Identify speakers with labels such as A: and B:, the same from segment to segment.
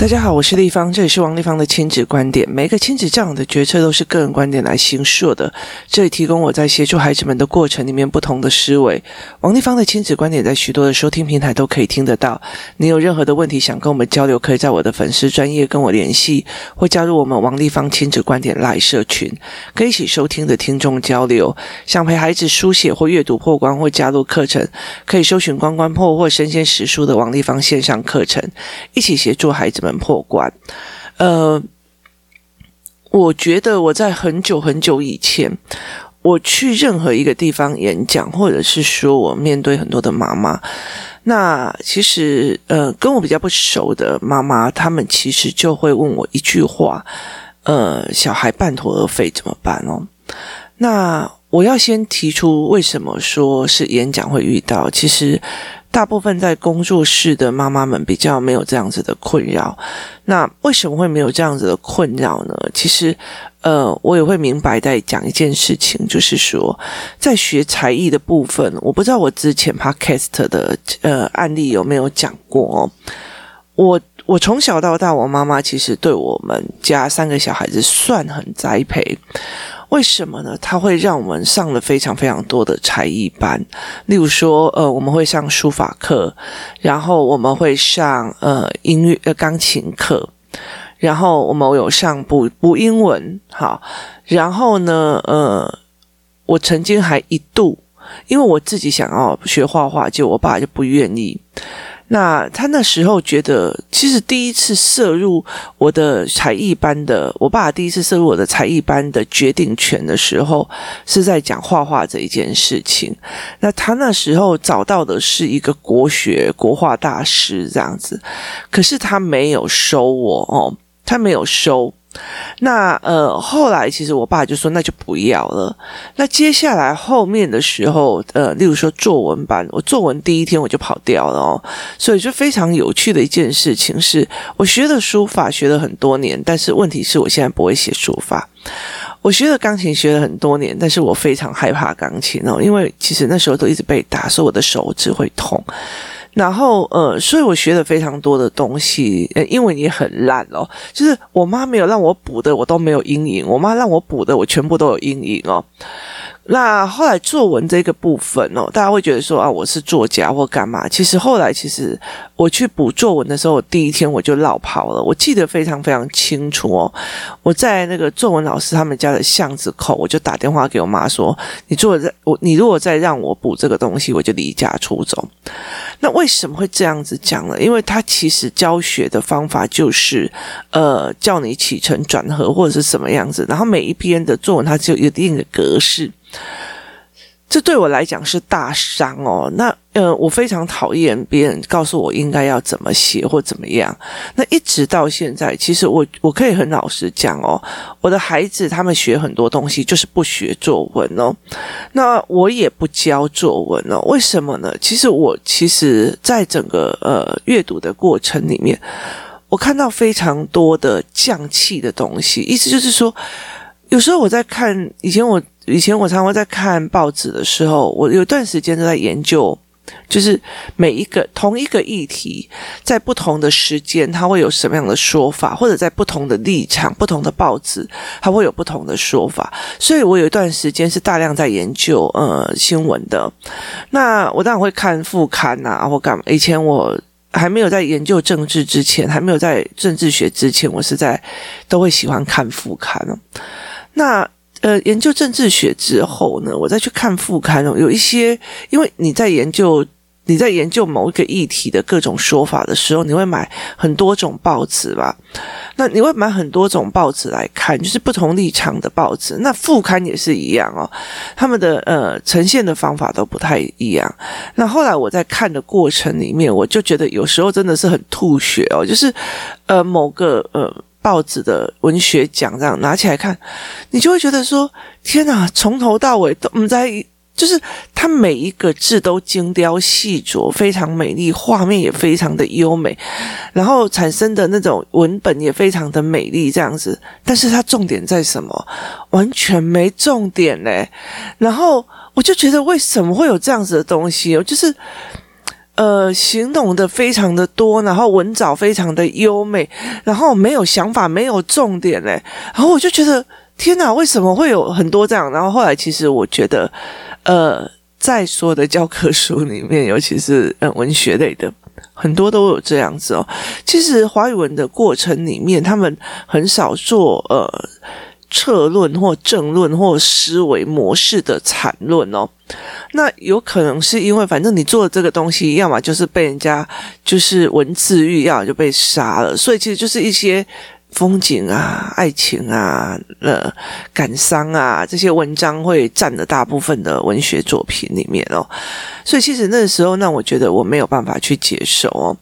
A: 大家好，我是丽芳，这里是王丽芳的亲子观点。每个亲子教养的决策都是个人观点来形塑的，这里提供我在协助孩子们的过程里面不同的思维。王丽芳的亲子观点在许多的收听平台都可以听得到。你有任何的问题想跟我们交流，可以在我的粉丝专业跟我联系，或加入我们王丽芳亲子观点 LINE 社群，可以一起收听的听众交流。想陪孩子书写或阅读破关，或加入课程，可以搜寻关关破或身先实书的王丽芳线上课程，一起协助孩子们。破关，呃，我觉得我在很久很久以前，我去任何一个地方演讲，或者是说我面对很多的妈妈，那其实呃，跟我比较不熟的妈妈，他们其实就会问我一句话，呃，小孩半途而废怎么办哦？那我要先提出为什么说是演讲会遇到，其实。大部分在工作室的妈妈们比较没有这样子的困扰，那为什么会没有这样子的困扰呢？其实，呃，我也会明白在讲一件事情，就是说，在学才艺的部分，我不知道我之前 podcast 的呃案例有没有讲过哦。我我从小到大，我妈妈其实对我们家三个小孩子算很栽培。为什么呢？他会让我们上了非常非常多的才艺班，例如说，呃，我们会上书法课，然后我们会上呃音乐呃钢琴课，然后我们有上补补英文，好，然后呢，呃，我曾经还一度，因为我自己想要学画画，就我爸就不愿意。那他那时候觉得，其实第一次涉入我的才艺班的，我爸第一次涉入我的才艺班的决定权的时候，是在讲画画这一件事情。那他那时候找到的是一个国学国画大师这样子，可是他没有收我哦，他没有收。那呃，后来其实我爸就说那就不要了。那接下来后面的时候，呃，例如说作文班，我作文第一天我就跑掉了哦。所以就非常有趣的一件事情是，我学的书法学了很多年，但是问题是我现在不会写书法。我学的钢琴学了很多年，但是我非常害怕钢琴哦，因为其实那时候都一直被打，所以我的手指会痛。然后，呃，所以我学了非常多的东西，呃，英文也很烂哦。就是我妈没有让我补的，我都没有阴影；我妈让我补的，我全部都有阴影哦。那后来作文这个部分哦，大家会觉得说啊，我是作家或干嘛？其实后来，其实我去补作文的时候，我第一天我就落跑了。我记得非常非常清楚哦。我在那个作文老师他们家的巷子口，我就打电话给我妈说：“你做我，你如果再让我补这个东西，我就离家出走。”那为什么会这样子讲呢？因为他其实教学的方法就是，呃，叫你起承转合或者是什么样子，然后每一篇的作文它就有一定的格式。这对我来讲是大伤哦。那呃，我非常讨厌别人告诉我应该要怎么写或怎么样。那一直到现在，其实我我可以很老实讲哦，我的孩子他们学很多东西就是不学作文哦。那我也不教作文哦。为什么呢？其实我其实在整个呃阅读的过程里面，我看到非常多的匠气的东西。意思就是说，有时候我在看以前我。以前我常常在看报纸的时候，我有段时间都在研究，就是每一个同一个议题，在不同的时间，它会有什么样的说法，或者在不同的立场、不同的报纸，它会有不同的说法。所以我有一段时间是大量在研究呃新闻的。那我当然会看副刊啊，或干嘛。以前我还没有在研究政治之前，还没有在政治学之前，我是在都会喜欢看副刊。那呃，研究政治学之后呢，我再去看副刊哦，有一些，因为你在研究你在研究某一个议题的各种说法的时候，你会买很多种报纸吧？那你会买很多种报纸来看，就是不同立场的报纸。那副刊也是一样哦，他们的呃呈现的方法都不太一样。那后来我在看的过程里面，我就觉得有时候真的是很吐血哦，就是呃某个呃。报纸的文学奖这样拿起来看，你就会觉得说：天哪，从头到尾都不在，就是它每一个字都精雕细琢，非常美丽，画面也非常的优美，然后产生的那种文本也非常的美丽，这样子。但是它重点在什么？完全没重点嘞。然后我就觉得，为什么会有这样子的东西？就是。呃，形容的非常的多，然后文藻非常的优美，然后没有想法，没有重点嘞。然后我就觉得，天哪，为什么会有很多这样？然后后来其实我觉得，呃，在所有的教科书里面，尤其是呃文学类的，很多都有这样子哦。其实华语文的过程里面，他们很少做呃。策论或政论或思维模式的阐论哦，那有可能是因为反正你做这个东西，要么就是被人家就是文字狱，要么就被杀了，所以其实就是一些。风景啊，爱情啊，呃，感伤啊，这些文章会占了大部分的文学作品里面哦。所以其实那个时候，那我觉得我没有办法去接受哦。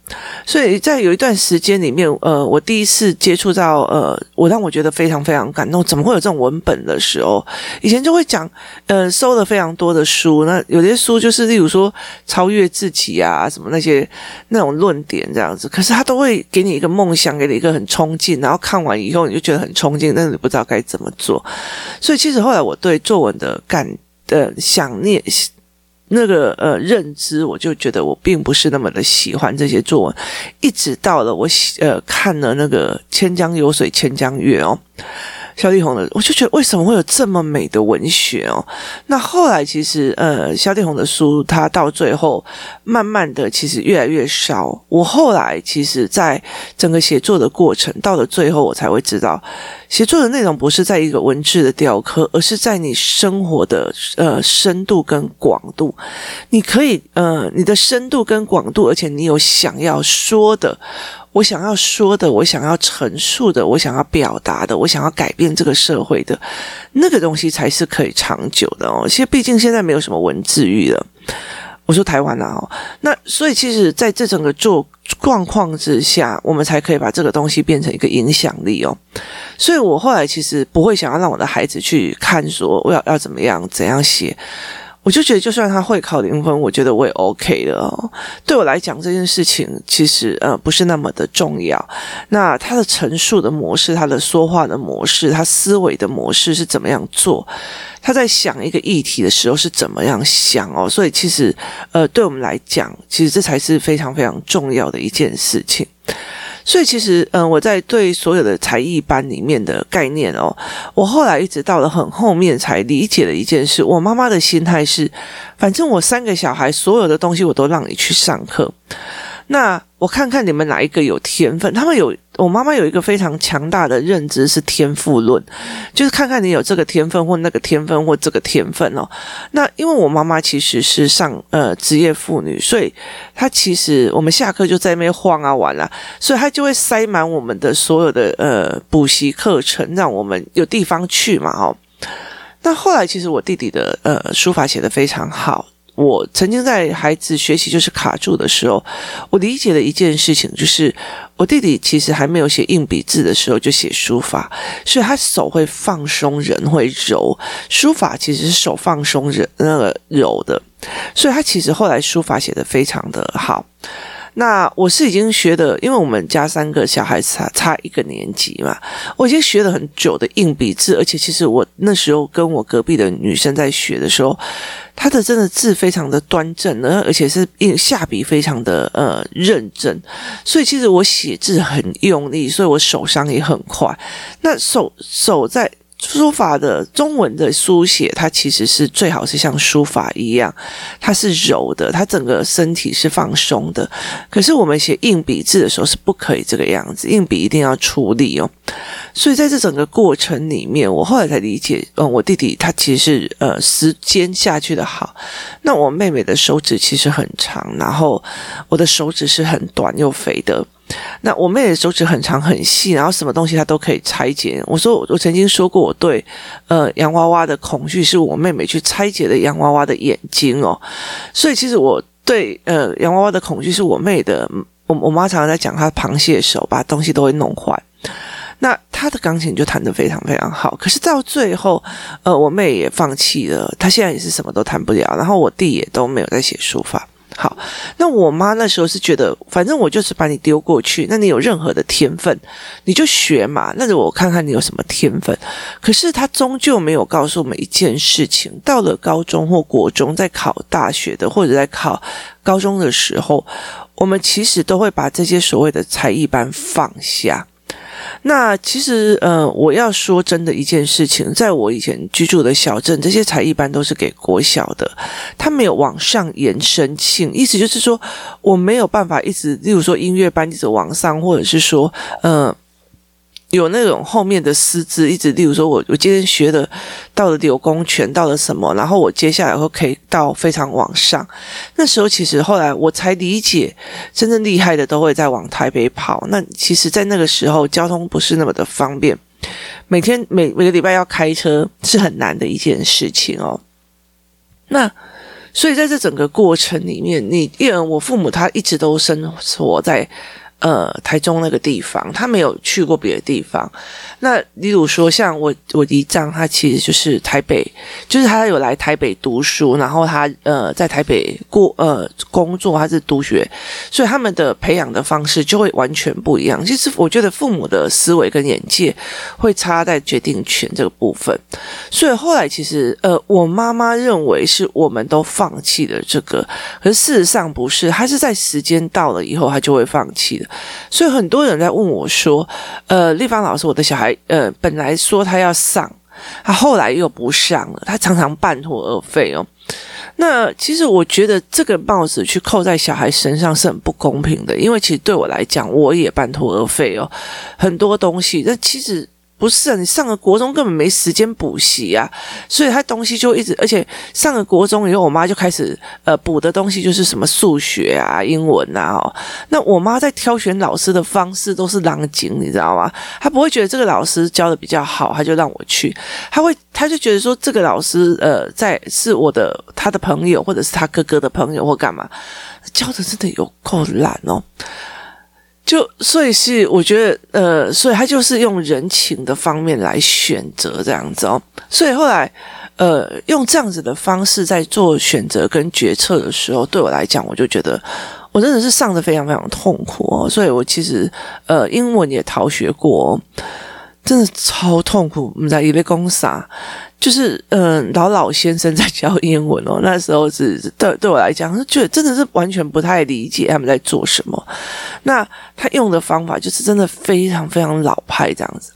A: 所以在有一段时间里面，呃，我第一次接触到呃，我让我觉得非常非常感动，怎么会有这种文本的时候？以前就会讲，呃，收了非常多的书，那有些书就是例如说超越自己啊，什么那些那种论点这样子，可是他都会给你一个梦想，给你一个很冲劲，然后。看完以后你就觉得很冲劲，但是你不知道该怎么做。所以其实后来我对作文的感的想念那个呃认知，我就觉得我并不是那么的喜欢这些作文。一直到了我呃看了那个《千江有水千江月》哦。萧弟宏的，我就觉得为什么会有这么美的文学哦？那后来其实，呃，萧弟宏的书，他到最后慢慢的其实越来越少。我后来其实，在整个写作的过程，到了最后，我才会知道，写作的内容不是在一个文字的雕刻，而是在你生活的呃深度跟广度。你可以呃，你的深度跟广度，而且你有想要说的。我想要说的，我想要陈述的，我想要表达的，我想要改变这个社会的那个东西，才是可以长久的哦。其实，毕竟现在没有什么文字狱了。我说台湾啊，哦，那所以其实在这整个做状况之下，我们才可以把这个东西变成一个影响力哦。所以我后来其实不会想要让我的孩子去看说我要要怎么样怎样写。我就觉得，就算他会考零分，我觉得我也 OK 了哦。对我来讲，这件事情其实呃不是那么的重要。那他的陈述的模式，他的说话的模式，他思维的模式是怎么样做？他在想一个议题的时候是怎么样想哦？所以其实呃，对我们来讲，其实这才是非常非常重要的一件事情。所以其实，嗯，我在对所有的才艺班里面的概念哦，我后来一直到了很后面才理解了一件事。我妈妈的心态是，反正我三个小孩所有的东西我都让你去上课。那我看看你们哪一个有天分？他们有，我妈妈有一个非常强大的认知是天赋论，就是看看你有这个天分或那个天分或这个天分哦。那因为我妈妈其实是上呃职业妇女，所以她其实我们下课就在那边晃啊玩啊，所以她就会塞满我们的所有的呃补习课程，让我们有地方去嘛哦。那后来其实我弟弟的呃书法写得非常好。我曾经在孩子学习就是卡住的时候，我理解了一件事情，就是我弟弟其实还没有写硬笔字的时候就写书法，所以他手会放松，人会柔。书法其实是手放松，人那个柔的，所以他其实后来书法写得非常的好。那我是已经学的，因为我们家三个小孩差差一个年级嘛，我已经学了很久的硬笔字，而且其实我那时候跟我隔壁的女生在学的时候，她的真的字非常的端正，而且是下笔非常的呃认真，所以其实我写字很用力，所以我手伤也很快。那手手在。书法的中文的书写，它其实是最好是像书法一样，它是柔的，它整个身体是放松的。可是我们写硬笔字的时候是不可以这个样子，硬笔一定要出力哦。所以在这整个过程里面，我后来才理解，嗯，我弟弟他其实是呃时间下去的好。那我妹妹的手指其实很长，然后我的手指是很短又肥的。那我妹的手指很长很细，然后什么东西她都可以拆解。我说我曾经说过，我对呃洋娃娃的恐惧是我妹妹去拆解的洋娃娃的眼睛哦。所以其实我对呃洋娃娃的恐惧是我妹的。我我妈常常在讲她螃蟹手，把东西都会弄坏。那她的钢琴就弹得非常非常好。可是到最后，呃，我妹也放弃了，她现在也是什么都弹不了。然后我弟也都没有在写书法。好，那我妈那时候是觉得，反正我就是把你丢过去，那你有任何的天分，你就学嘛。那我看看你有什么天分。可是她终究没有告诉我们一件事情：到了高中或国中，在考大学的或者在考高中的时候，我们其实都会把这些所谓的才艺班放下。那其实，呃，我要说真的一件事情，在我以前居住的小镇，这些才艺班都是给国小的，它没有往上延伸性，意思就是说，我没有办法一直，例如说音乐班一直往上，或者是说，嗯。有那种后面的师资，一直，例如说我我今天学的到了柳公权，到了什么，然后我接下来会可以到非常往上。那时候其实后来我才理解，真正厉害的都会在往台北跑。那其实，在那个时候交通不是那么的方便，每天每每个礼拜要开车是很难的一件事情哦。那所以在这整个过程里面，你因为我父母他一直都生活在。呃，台中那个地方，他没有去过别的地方。那例如说，像我我姨丈，他其实就是台北，就是他有来台北读书，然后他呃在台北过呃工作，他是读学，所以他们的培养的方式就会完全不一样。其实我觉得父母的思维跟眼界会差在决定权这个部分。所以后来其实呃，我妈妈认为是我们都放弃了这个，可是事实上不是，她是在时间到了以后，她就会放弃的。所以很多人在问我说：“呃，立芳老师，我的小孩。”呃，本来说他要上，他后来又不上了，他常常半途而废哦。那其实我觉得这个帽子去扣在小孩身上是很不公平的，因为其实对我来讲，我也半途而废哦，很多东西。那其实。不是啊，你上了国中根本没时间补习啊，所以他东西就一直，而且上了国中以后，我妈就开始呃补的东西就是什么数学啊、英文啊哦。那我妈在挑选老师的方式都是狼井，你知道吗？她不会觉得这个老师教的比较好，她就让我去。她会，她就觉得说这个老师呃在是我的他的朋友，或者是他哥哥的朋友或干嘛，教的真的有够烂哦。就所以是我觉得呃，所以他就是用人情的方面来选择这样子哦。所以后来呃，用这样子的方式在做选择跟决策的时候，对我来讲，我就觉得我真的是上得非常非常痛苦哦。所以我其实呃，英文也逃学过，真的超痛苦。我们在一类公傻。就是嗯，老老先生在教英文哦，那时候是对对我来讲，觉得真的是完全不太理解他们在做什么。那他用的方法就是真的非常非常老派这样子。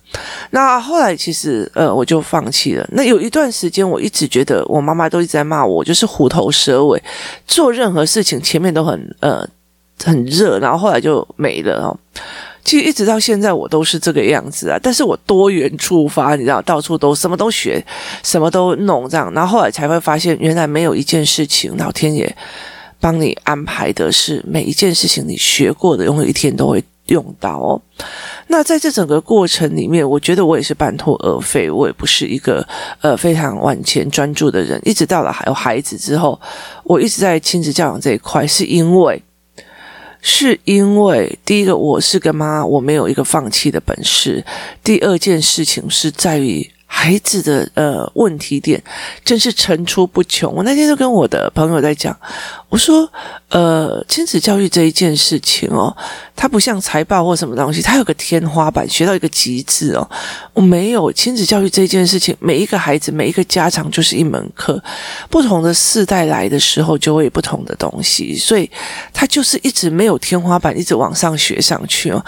A: 那后来其实呃，我就放弃了。那有一段时间，我一直觉得我妈妈都一直在骂我，就是虎头蛇尾，做任何事情前面都很呃很热，然后后来就没了哦。其实一直到现在我都是这个样子啊，但是我多元出发，你知道，到处都什么都学，什么都弄这样，然后后来才会发现，原来没有一件事情老天爷帮你安排的是每一件事情你学过的，有一天都会用到哦。那在这整个过程里面，我觉得我也是半途而废，我也不是一个呃非常往前专注的人。一直到了还有孩子之后，我一直在亲子教养这一块，是因为。是因为第一个，我是个妈，我没有一个放弃的本事。第二件事情是在于。孩子的呃问题点真是层出不穷。我那天就跟我的朋友在讲，我说呃亲子教育这一件事情哦，它不像财报或什么东西，它有个天花板，学到一个极致哦。我没有亲子教育这一件事情，每一个孩子每一个家长就是一门课，不同的世代来的时候就会有不同的东西，所以它就是一直没有天花板，一直往上学上去哦。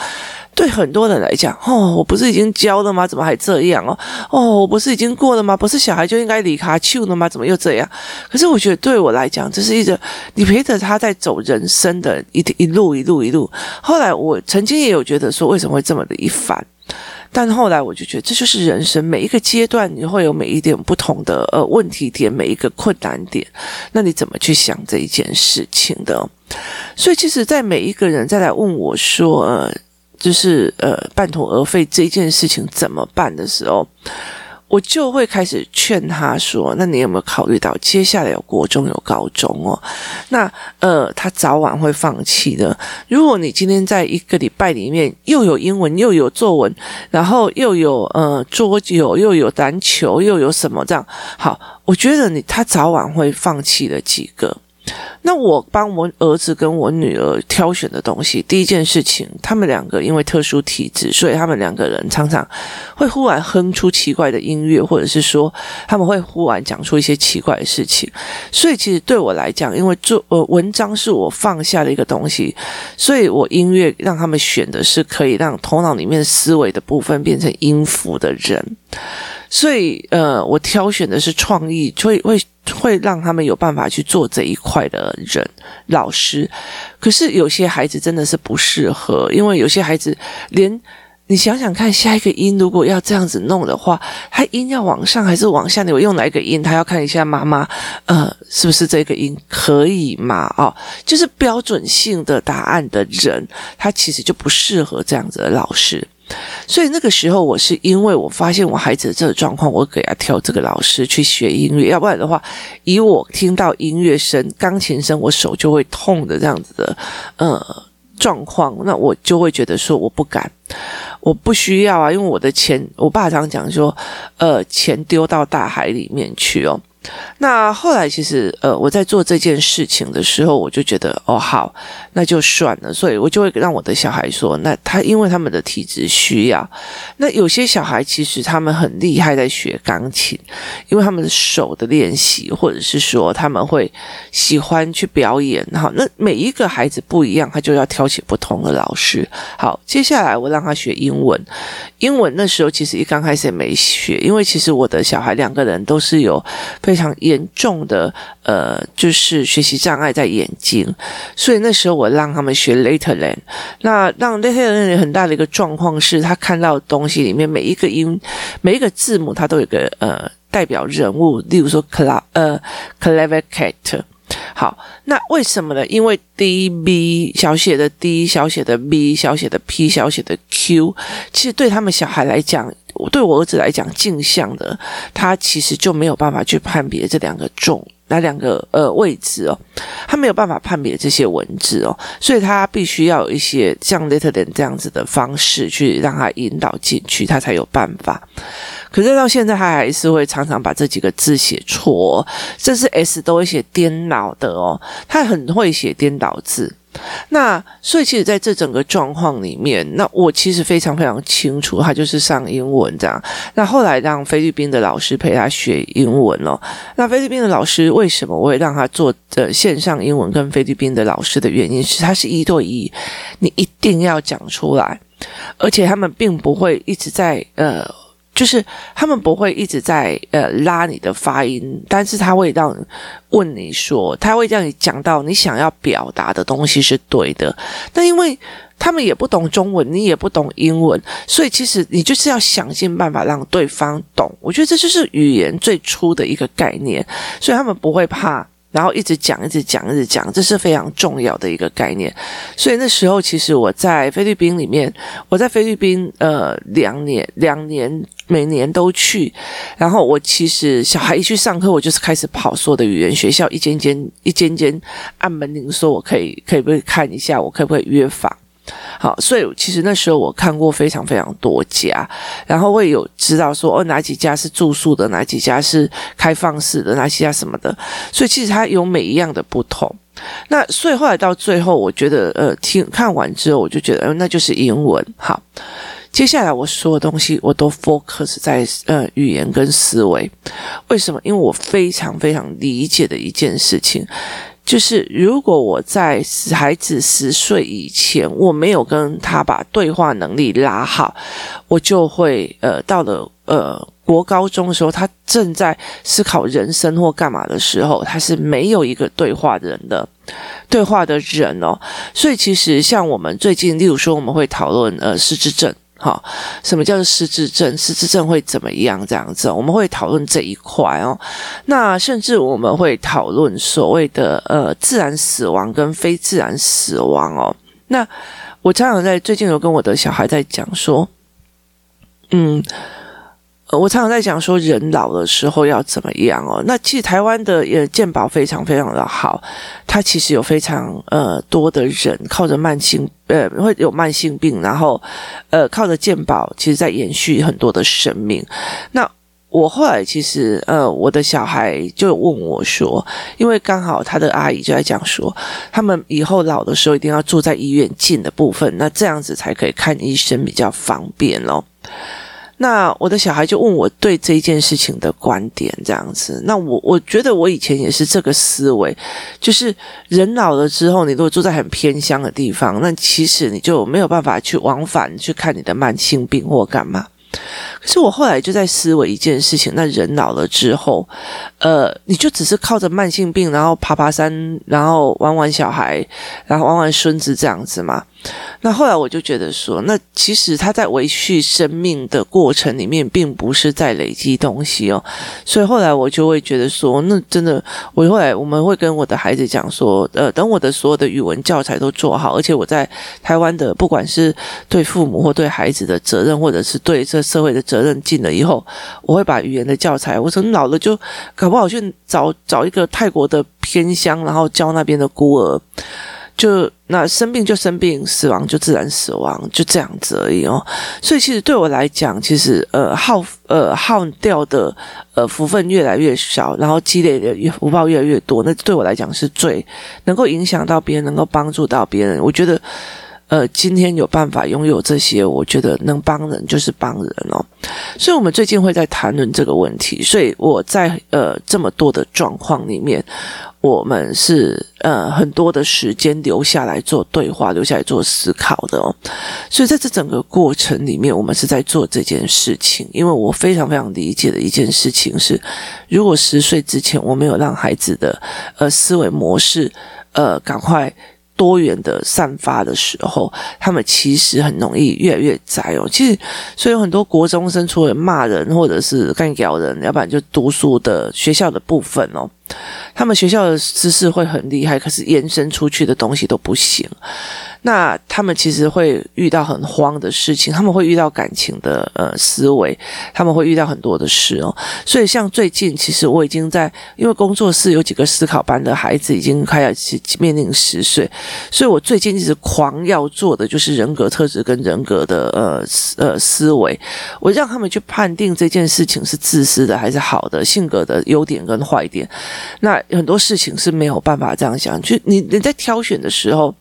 A: 对很多人来讲，哦，我不是已经教了吗？怎么还这样哦？哦，我不是已经过了吗？不是小孩就应该离开去了吗？怎么又这样？可是我觉得对我来讲，这是一个你陪着他在走人生的一一路一路一路。后来我曾经也有觉得说，为什么会这么的一反？但后来我就觉得，这就是人生每一个阶段，你会有每一点不同的呃问题点，每一个困难点，那你怎么去想这一件事情的？所以，其实，在每一个人再来问我说，呃。就是呃，半途而废这件事情怎么办的时候，我就会开始劝他说：“那你有没有考虑到接下来有国中有高中哦？那呃，他早晚会放弃的。如果你今天在一个礼拜里面又有英文又有作文，然后又有呃桌游又有篮球又有什么这样，好，我觉得你他早晚会放弃的几个。那我帮我儿子跟我女儿挑选的东西，第一件事情，他们两个因为特殊体质，所以他们两个人常常会忽然哼出奇怪的音乐，或者是说他们会忽然讲出一些奇怪的事情。所以其实对我来讲，因为做呃文章是我放下的一个东西，所以我音乐让他们选的是可以让头脑里面思维的部分变成音符的人。所以，呃，我挑选的是创意，会会会让他们有办法去做这一块的人老师。可是有些孩子真的是不适合，因为有些孩子连你想想看，下一个音如果要这样子弄的话，他音要往上还是往下？你会用哪一个音？他要看一下妈妈，呃，是不是这个音可以吗？哦，就是标准性的答案的人，他其实就不适合这样子的老师。所以那个时候，我是因为我发现我孩子的这个状况，我给他挑这个老师去学音乐。要不然的话，以我听到音乐声、钢琴声，我手就会痛的这样子的呃状况，那我就会觉得说我不敢，我不需要啊，因为我的钱，我爸常讲说，呃，钱丢到大海里面去哦。那后来其实，呃，我在做这件事情的时候，我就觉得，哦，好，那就算了。所以我就会让我的小孩说，那他因为他们的体质需要，那有些小孩其实他们很厉害在学钢琴，因为他们的手的练习，或者是说他们会喜欢去表演。好，那每一个孩子不一样，他就要挑起不同的老师。好，接下来我让他学英文。英文那时候其实一刚开始也没学，因为其实我的小孩两个人都是有非常严重的呃，就是学习障碍在眼睛，所以那时候我让他们学 Letterland。那让 Letterland 很大的一个状况是，他看到东西里面每一个音、每一个字母，它都有个呃代表人物，例如说 Cla 呃 Clever Cat。好，那为什么呢？因为 D B 小写的 D 小写的 B 小写的 P 小写的 Q，其实对他们小孩来讲，对我儿子来讲，镜像的他其实就没有办法去判别这两个重那两个呃位置哦，他没有办法判别这些文字哦，所以他必须要有一些像 Letterland 这样子的方式去让他引导进去，他才有办法。可是到现在，他还是会常常把这几个字写错，甚至 S 都会写颠倒的哦。他很会写颠倒字。那所以，其实在这整个状况里面，那我其实非常非常清楚，他就是上英文这样。那后来让菲律宾的老师陪他学英文哦。那菲律宾的老师为什么我会让他做呃线上英文跟菲律宾的老师的原因是，他是一对一，你一定要讲出来，而且他们并不会一直在呃。就是他们不会一直在呃拉你的发音，但是他会让问你说，他会让你讲到你想要表达的东西是对的。那因为他们也不懂中文，你也不懂英文，所以其实你就是要想尽办法让对方懂。我觉得这就是语言最初的一个概念，所以他们不会怕。然后一直讲，一直讲，一直讲，这是非常重要的一个概念。所以那时候，其实我在菲律宾里面，我在菲律宾呃两年，两年每年都去。然后我其实小孩一去上课，我就是开始跑所有的语言学校，一间间一间间按门铃说，我可以可以不可以看一下，我可不可以约访。好，所以其实那时候我看过非常非常多家，然后会有知道说哦哪几家是住宿的，哪几家是开放式的，哪几家什么的，所以其实它有每一样的不同。那所以后来到最后，我觉得呃听看完之后，我就觉得呃那就是英文。好，接下来我所有东西我都 focus 在呃语言跟思维。为什么？因为我非常非常理解的一件事情。就是如果我在孩子十岁以前，我没有跟他把对话能力拉好，我就会呃到了呃国高中的时候，他正在思考人生或干嘛的时候，他是没有一个对话人的对话的人哦。所以其实像我们最近，例如说我们会讨论呃失智症。好，什么叫做失智症？失智症会怎么样？这样子，我们会讨论这一块哦。那甚至我们会讨论所谓的呃自然死亡跟非自然死亡哦。那我常常在最近有跟我的小孩在讲说，嗯。我常常在讲说，人老的时候要怎么样哦？那其实台湾的呃健保非常非常的好，它其实有非常呃多的人靠着慢性呃会有慢性病，然后呃靠着健保，其实在延续很多的生命。那我后来其实呃，我的小孩就问我说，因为刚好他的阿姨就在讲说，他们以后老的时候一定要住在医院近的部分，那这样子才可以看医生比较方便咯。那我的小孩就问我对这件事情的观点，这样子。那我我觉得我以前也是这个思维，就是人老了之后，你如果住在很偏乡的地方，那其实你就没有办法去往返去看你的慢性病或干嘛。可是我后来就在思维一件事情：那人老了之后，呃，你就只是靠着慢性病，然后爬爬山，然后玩玩小孩，然后玩玩孙子这样子嘛。那后来我就觉得说，那其实他在维续生命的过程里面，并不是在累积东西哦。所以后来我就会觉得说，那真的，我后来我们会跟我的孩子讲说，呃，等我的所有的语文教材都做好，而且我在台湾的，不管是对父母或对孩子的责任，或者是对这社会的责任尽了以后，我会把语言的教材，我从老了就搞不好去找找一个泰国的偏乡，然后教那边的孤儿。就那生病就生病，死亡就自然死亡，就这样子而已哦。所以其实对我来讲，其实呃耗呃耗掉的呃福分越来越少，然后积累的福报越来越多，那对我来讲是最能够影响到别人，能够帮助到别人。我觉得呃今天有办法拥有这些，我觉得能帮人就是帮人哦。所以我们最近会在谈论这个问题，所以我在呃这么多的状况里面。我们是呃很多的时间留下来做对话，留下来做思考的哦。所以在这整个过程里面，我们是在做这件事情。因为我非常非常理解的一件事情是，如果十岁之前我没有让孩子的呃思维模式呃赶快。多元的散发的时候，他们其实很容易越来越窄哦。其实，所以有很多国中生除了骂人或者是干咬人，要不然就读书的学校的部分哦，他们学校的知识会很厉害，可是延伸出去的东西都不行。那他们其实会遇到很慌的事情，他们会遇到感情的呃思维，他们会遇到很多的事哦。所以像最近，其实我已经在，因为工作室有几个思考班的孩子已经快要面临十岁，所以我最近一直狂要做的就是人格特质跟人格的呃呃思维，我让他们去判定这件事情是自私的还是好的，性格的优点跟坏点。那很多事情是没有办法这样想，就你你在挑选的时候，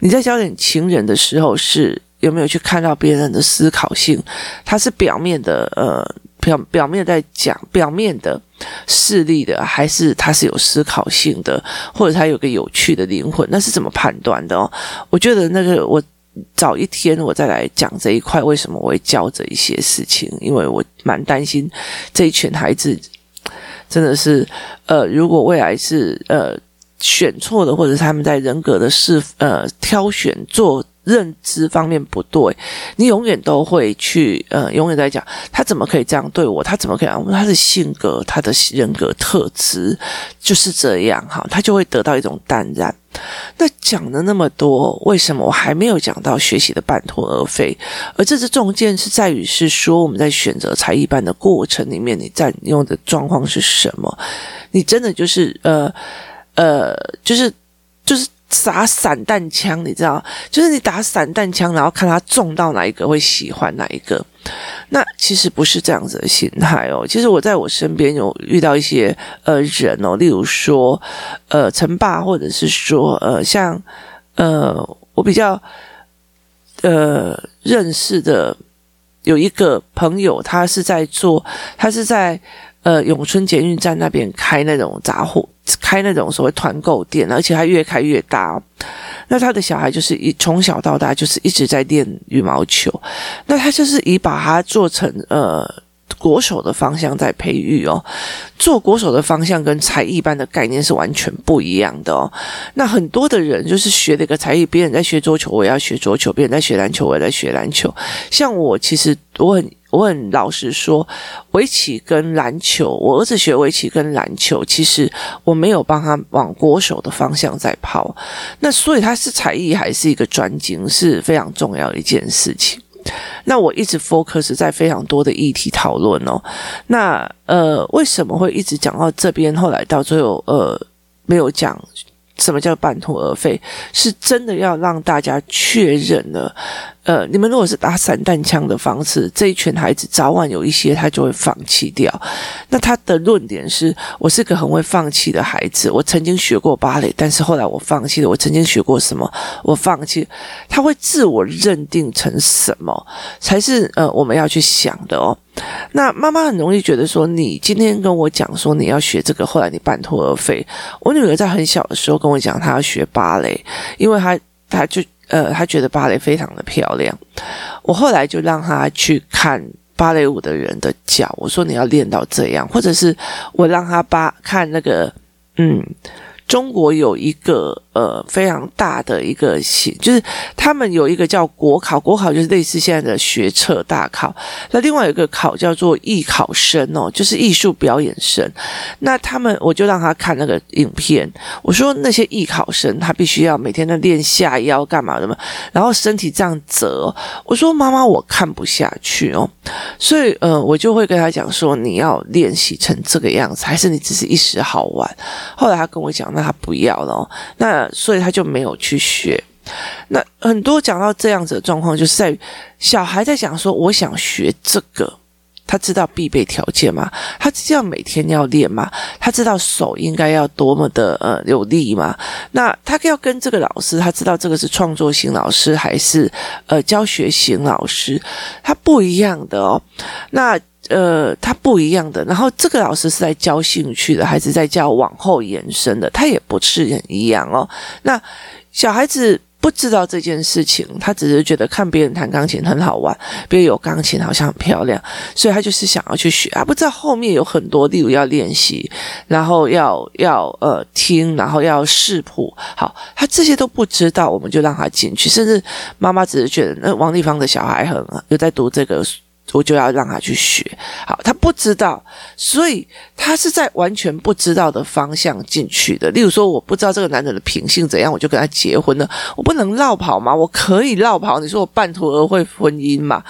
A: 你在教点。情人的时候是有没有去看到别人的思考性？他是表面的，呃，表表面在讲表面的势力的，还是他是有思考性的，或者他有个有趣的灵魂？那是怎么判断的哦？我觉得那个我早一天我再来讲这一块，为什么我会教这一些事情？因为我蛮担心这一群孩子真的是，呃，如果未来是呃。选错的，或者是他们在人格的是呃挑选做认知方面不对，你永远都会去呃，永远在讲他怎么可以这样对我，他怎么可以？他的性格，他的人格特质就是这样哈，他就会得到一种淡然。那讲了那么多，为什么我还没有讲到学习的半途而废？而这次中间是在于是说我们在选择才艺班的过程里面，你占用的状况是什么？你真的就是呃。呃，就是就是打散弹枪，你知道，就是你打散弹枪，然后看他中到哪一个会喜欢哪一个。那其实不是这样子的心态哦。其实我在我身边有遇到一些呃人哦，例如说呃陈爸，或者是说呃像呃我比较呃认识的有一个朋友，他是在做，他是在。呃，永春捷运站那边开那种杂货，开那种所谓团购店，而且还越开越大。那他的小孩就是一从小到大就是一直在练羽毛球，那他就是以把它做成呃国手的方向在培育哦。做国手的方向跟才艺班的概念是完全不一样的哦。那很多的人就是学了一个才艺，别人在学桌球，我也要学桌球；别人在学篮球，我也在学篮球。像我其实我很。我很老实说，围棋跟篮球，我儿子学围棋跟篮球，其实我没有帮他往国手的方向在跑。那所以他是才艺还是一个专精，是非常重要的一件事情。那我一直 focus 在非常多的议题讨论哦。那呃，为什么会一直讲到这边？后来到最后呃，没有讲。什么叫半途而废？是真的要让大家确认了。呃，你们如果是打散弹枪的方式，这一群孩子早晚有一些他就会放弃掉。那他的论点是：我是个很会放弃的孩子，我曾经学过芭蕾，但是后来我放弃了。我曾经学过什么？我放弃。他会自我认定成什么才是呃我们要去想的哦。那妈妈很容易觉得说，你今天跟我讲说你要学这个，后来你半途而废。我女儿在很小的时候跟我讲，她要学芭蕾，因为她她就。呃，她觉得芭蕾非常的漂亮，我后来就让她去看芭蕾舞的人的脚，我说你要练到这样，或者是我让他把看那个，嗯。中国有一个呃非常大的一个系，就是他们有一个叫国考，国考就是类似现在的学测大考。那另外有一个考叫做艺考生哦，就是艺术表演生。那他们我就让他看那个影片，我说那些艺考生他必须要每天都练下腰干嘛的嘛，然后身体这样折。我说妈妈我看不下去哦，所以呃我就会跟他讲说你要练习成这个样子，还是你只是一时好玩？后来他跟我讲那。他不要了，那所以他就没有去学。那很多讲到这样子的状况，就是在小孩在讲说：“我想学这个。”他知道必备条件吗？他知道每天要练吗？他知道手应该要多么的呃有力吗？那他要跟这个老师，他知道这个是创作型老师还是呃教学型老师？他不一样的哦。那。呃，他不一样的。然后这个老师是在教兴趣的，还是在教往后延伸的？他也不是很一样哦。那小孩子不知道这件事情，他只是觉得看别人弹钢琴很好玩，别人有钢琴好像很漂亮，所以他就是想要去学。他不知道后面有很多例如要练习，然后要要呃听，然后要视谱。好，他这些都不知道，我们就让他进去。甚至妈妈只是觉得，那王丽芳的小孩很有在读这个。我就要让他去学，好，他不知道，所以他是在完全不知道的方向进去的。例如说，我不知道这个男人的品性怎样，我就跟他结婚了。我不能落跑吗？我可以落跑。你说我半途而废婚姻嘛？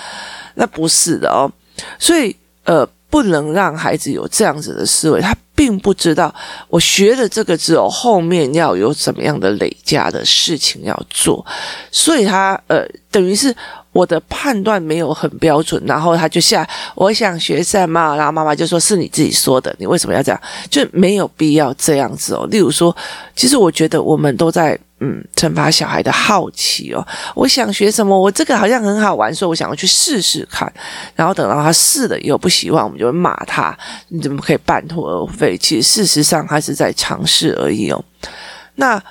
A: 那不是的哦。所以，呃，不能让孩子有这样子的思维。他并不知道，我学了这个之后，后面要有什么样的累加的事情要做。所以他，呃，等于是。我的判断没有很标准，然后他就下，我想学什么，然后妈妈就说是你自己说的，你为什么要这样？就没有必要这样子哦。例如说，其实我觉得我们都在嗯惩罚小孩的好奇哦。我想学什么，我这个好像很好玩，所以我想要去试试看。然后等到他试了以后不喜欢，我们就会骂他，你怎么可以半途而废？其实事实上他是在尝试而已哦。那。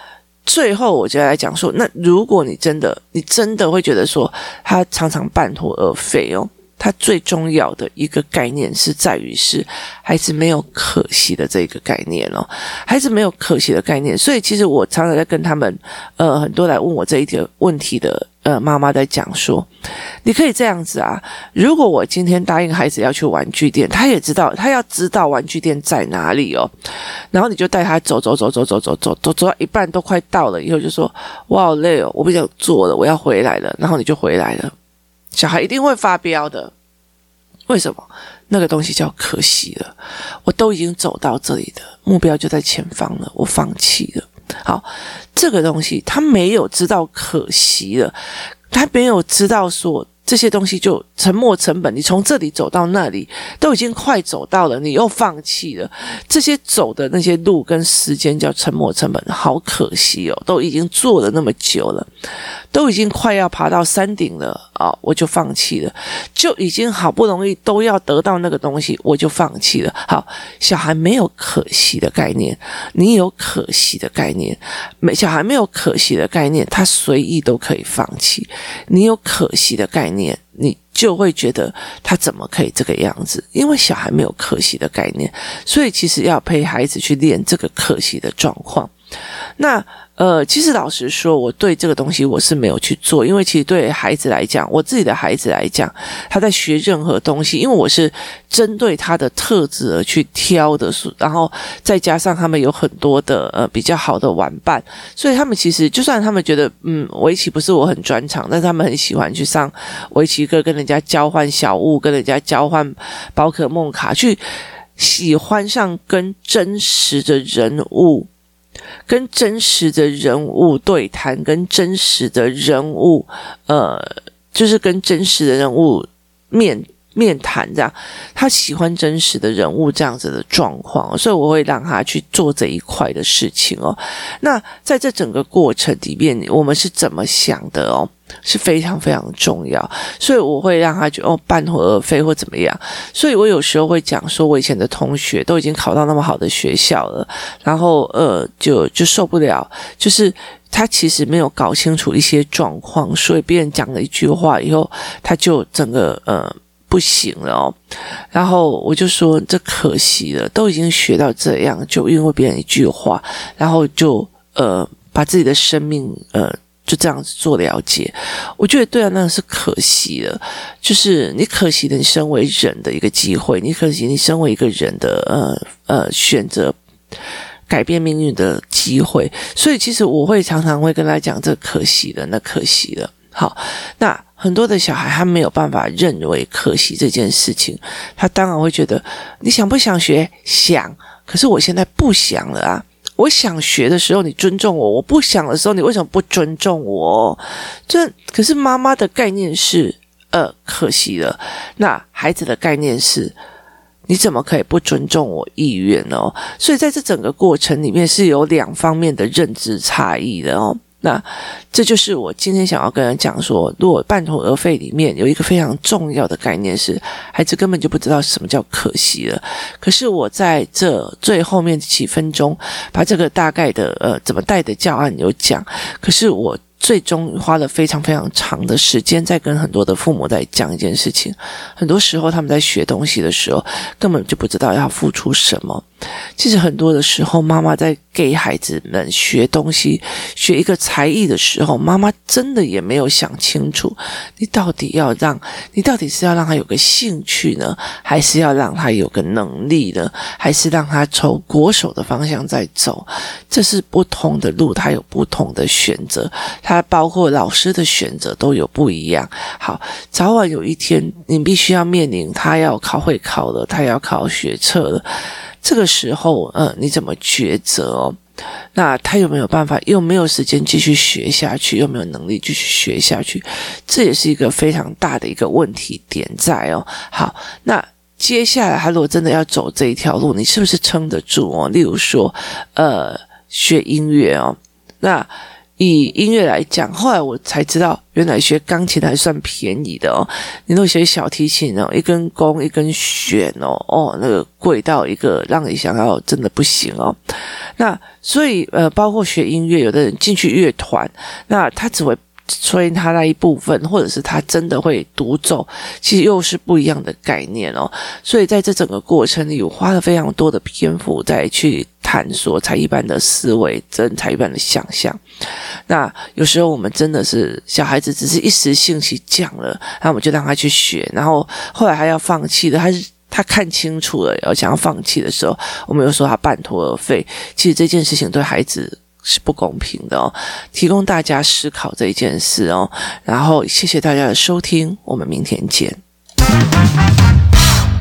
A: 最后，我就来讲说，那如果你真的，你真的会觉得说，他常常半途而废哦。他最重要的一个概念是在于是孩子没有可惜的这个概念哦，孩子没有可惜的概念，所以其实我常常在跟他们，呃，很多来问我这一个问题的，呃，妈妈在讲说，你可以这样子啊，如果我今天答应孩子要去玩具店，他也知道他要知道玩具店在哪里哦，然后你就带他走走走走走走走走走到一半都快到了以后就说，我好累哦，我不想做了，我要回来了，然后你就回来了。小孩一定会发飙的，为什么？那个东西叫可惜了。我都已经走到这里的目标就在前方了，我放弃了。好，这个东西他没有知道可惜了，他没有知道说。这些东西就沉没成本，你从这里走到那里都已经快走到了，你又放弃了。这些走的那些路跟时间叫沉没成本，好可惜哦！都已经做了那么久了，都已经快要爬到山顶了啊，我就放弃了。就已经好不容易都要得到那个东西，我就放弃了。好，小孩没有可惜的概念，你有可惜的概念。没，小孩没有可惜的概念，他随意都可以放弃。你有可惜的概。念你就会觉得他怎么可以这个样子？因为小孩没有可惜的概念，所以其实要陪孩子去练这个可惜的状况。那。呃，其实老实说，我对这个东西我是没有去做，因为其实对孩子来讲，我自己的孩子来讲，他在学任何东西，因为我是针对他的特质而去挑的，然后再加上他们有很多的呃比较好的玩伴，所以他们其实就算他们觉得嗯围棋不是我很专长，但是他们很喜欢去上围棋课，跟人家交换小物，跟人家交换宝可梦卡，去喜欢上跟真实的人物。跟真实的人物对谈，跟真实的人物，呃，就是跟真实的人物面。面谈这样，他喜欢真实的人物这样子的状况，所以我会让他去做这一块的事情哦。那在这整个过程里面，我们是怎么想的哦？是非常非常重要，所以我会让他觉得哦，半途而废或怎么样。所以我有时候会讲说，我以前的同学都已经考到那么好的学校了，然后呃，就就受不了，就是他其实没有搞清楚一些状况，所以别人讲了一句话以后，他就整个呃。不行了哦，然后我就说，这可惜了，都已经学到这样，就因为别人一句话，然后就呃把自己的生命呃就这样子做了解。我觉得对啊，那是可惜了，就是你可惜的你身为人的一个机会，你可惜你身为一个人的呃呃选择改变命运的机会。所以其实我会常常会跟他讲，这可惜了，那可惜了。好，那。很多的小孩他没有办法认为可惜这件事情，他当然会觉得你想不想学？想，可是我现在不想了啊！我想学的时候你尊重我，我不想的时候你为什么不尊重我？这可是妈妈的概念是呃可惜了，那孩子的概念是你怎么可以不尊重我意愿哦？所以在这整个过程里面是有两方面的认知差异的哦。那这就是我今天想要跟人讲说，如果半途而废里面有一个非常重要的概念是，孩子根本就不知道什么叫可惜了。可是我在这最后面几分钟，把这个大概的呃怎么带的教案有讲，可是我。最终花了非常非常长的时间，在跟很多的父母在讲一件事情。很多时候，他们在学东西的时候，根本就不知道要付出什么。其实很多的时候，妈妈在给孩子们学东西、学一个才艺的时候，妈妈真的也没有想清楚，你到底要让，你到底是要让他有个兴趣呢，还是要让他有个能力呢，还是让他从国手的方向在走？这是不同的路，他有不同的选择。他包括老师的选择都有不一样。好，早晚有一天你必须要面临他要考会考了，他要考学测了。这个时候，嗯，你怎么抉择？那他有没有办法？又没有时间继续学下去，又没有能力继续学下去？这也是一个非常大的一个问题点在哦。好，那接下来他如果真的要走这一条路，你是不是撑得住哦？例如说，呃，学音乐哦，那。以音乐来讲，后来我才知道，原来学钢琴还算便宜的哦。你如果学小提琴哦，一根弓一根弦哦，哦，那个贵到一个让你想要真的不行哦。那所以呃，包括学音乐，有的人进去乐团，那他只会。所以他那一部分，或者是他真的会独奏，其实又是不一样的概念哦。所以在这整个过程里，我花了非常多的篇幅在去探索才艺班的思维，跟才艺班的想象。那有时候我们真的是小孩子，只是一时兴起讲了，然后我们就让他去学，然后后来还要放弃的，他是他看清楚了，要想要放弃的时候，我们又说他半途而废。其实这件事情对孩子。是不公平的哦，提供大家思考这一件事哦，然后谢谢大家的收听，我们明天见。